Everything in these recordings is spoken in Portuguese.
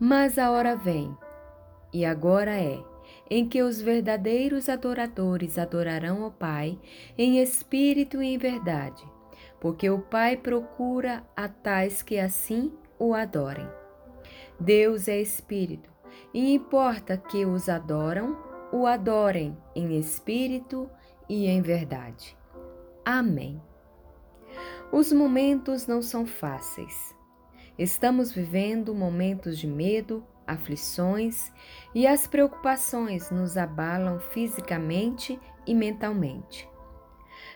Mas a hora vem, e agora é, em que os verdadeiros adoradores adorarão ao Pai em espírito e em verdade, porque o Pai procura a tais que assim o adorem. Deus é espírito, e importa que os adoram, o adorem em espírito e em verdade. Amém. Os momentos não são fáceis Estamos vivendo momentos de medo, aflições e as preocupações nos abalam fisicamente e mentalmente.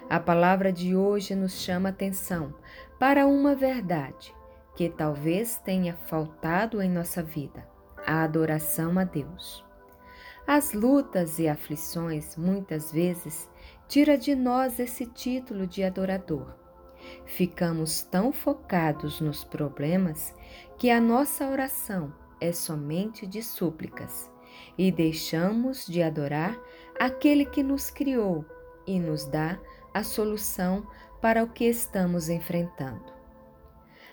A palavra de hoje nos chama atenção para uma verdade que talvez tenha faltado em nossa vida: a adoração a Deus. As lutas e aflições muitas vezes tira de nós esse título de adorador Ficamos tão focados nos problemas que a nossa oração é somente de súplicas e deixamos de adorar aquele que nos criou e nos dá a solução para o que estamos enfrentando.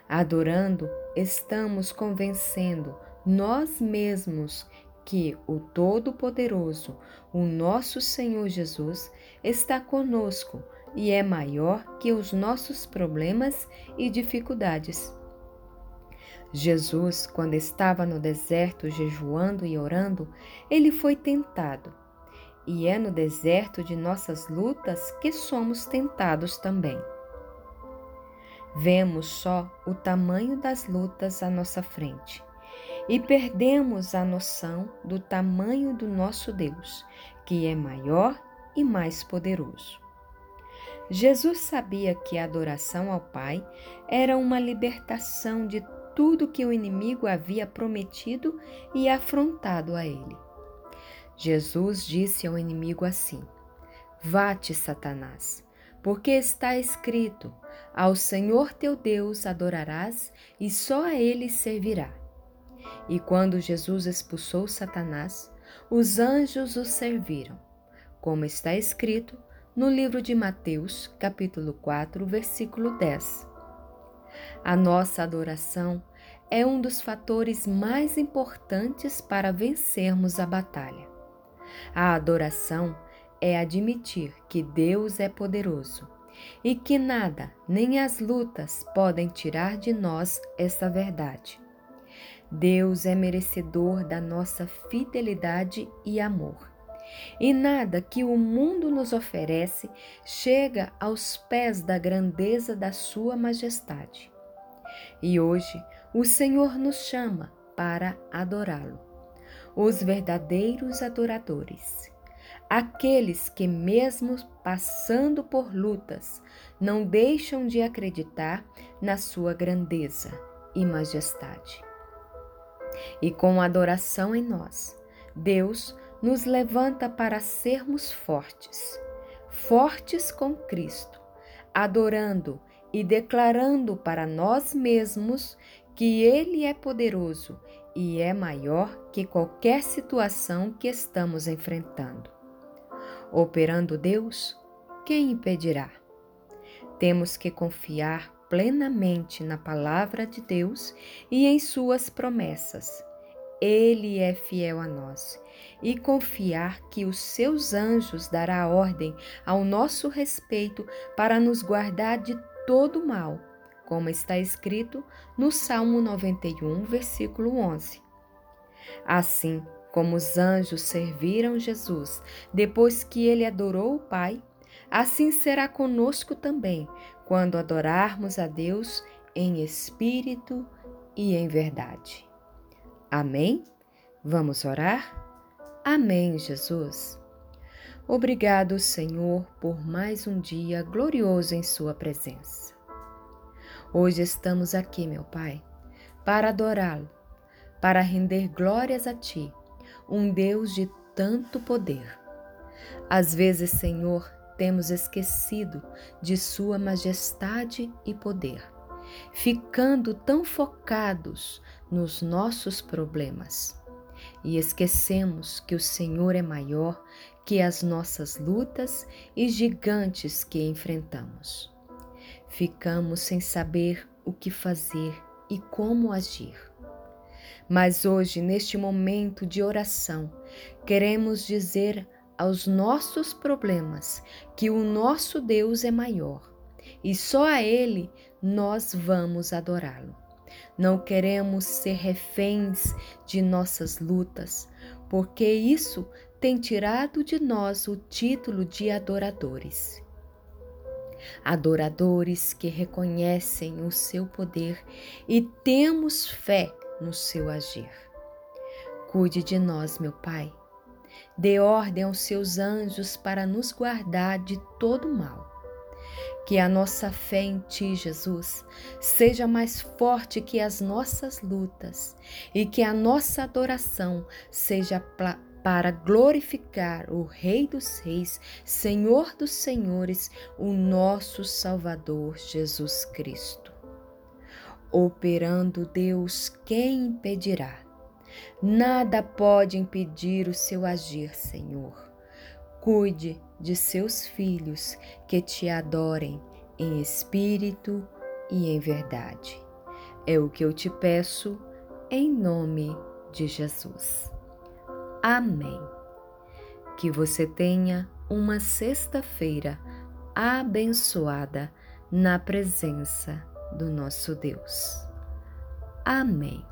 Adorando, estamos convencendo nós mesmos que o Todo-Poderoso, o nosso Senhor Jesus, está conosco e é maior que os nossos problemas e dificuldades. Jesus, quando estava no deserto jejuando e orando, ele foi tentado. E é no deserto de nossas lutas que somos tentados também. Vemos só o tamanho das lutas à nossa frente e perdemos a noção do tamanho do nosso Deus, que é maior e mais poderoso. Jesus sabia que a adoração ao Pai era uma libertação de tudo que o inimigo havia prometido e afrontado a ele. Jesus disse ao inimigo assim: Vá-te, Satanás, porque está escrito: Ao Senhor teu Deus adorarás e só a ele servirá. E quando Jesus expulsou Satanás, os anjos o serviram, como está escrito no livro de Mateus, capítulo 4, versículo 10. A nossa adoração é um dos fatores mais importantes para vencermos a batalha. A adoração é admitir que Deus é poderoso e que nada, nem as lutas, podem tirar de nós essa verdade. Deus é merecedor da nossa fidelidade e amor e nada que o mundo nos oferece chega aos pés da grandeza da Sua Majestade. E hoje o Senhor nos chama para adorá-lo. Os verdadeiros adoradores, aqueles que, mesmo passando por lutas, não deixam de acreditar na Sua grandeza e majestade. E com adoração em nós, Deus nos levanta para sermos fortes, fortes com Cristo, adorando e declarando para nós mesmos que Ele é poderoso e é maior que qualquer situação que estamos enfrentando. Operando Deus, quem impedirá? Temos que confiar plenamente na palavra de Deus e em Suas promessas ele é fiel a nós e confiar que os seus anjos dará ordem ao nosso respeito para nos guardar de todo mal, como está escrito no Salmo 91, versículo 11. Assim como os anjos serviram Jesus depois que ele adorou o Pai, assim será conosco também quando adorarmos a Deus em espírito e em verdade. Amém? Vamos orar? Amém, Jesus. Obrigado, Senhor, por mais um dia glorioso em Sua presença. Hoje estamos aqui, meu Pai, para adorá-lo, para render glórias a Ti, um Deus de tanto poder. Às vezes, Senhor, temos esquecido de Sua majestade e poder, ficando tão focados nos nossos problemas. E esquecemos que o Senhor é maior que as nossas lutas e gigantes que enfrentamos. Ficamos sem saber o que fazer e como agir. Mas hoje, neste momento de oração, queremos dizer aos nossos problemas que o nosso Deus é maior e só a Ele nós vamos adorá-lo. Não queremos ser reféns de nossas lutas, porque isso tem tirado de nós o título de adoradores. Adoradores que reconhecem o seu poder e temos fé no seu agir. Cuide de nós, meu Pai. Dê ordem aos seus anjos para nos guardar de todo mal que a nossa fé em Ti, Jesus, seja mais forte que as nossas lutas e que a nossa adoração seja para glorificar o Rei dos Reis, Senhor dos Senhores, o nosso Salvador Jesus Cristo. Operando Deus, quem impedirá? Nada pode impedir o seu agir, Senhor. Cuide de seus filhos que te adorem em espírito e em verdade. É o que eu te peço em nome de Jesus. Amém. Que você tenha uma sexta-feira abençoada na presença do nosso Deus. Amém.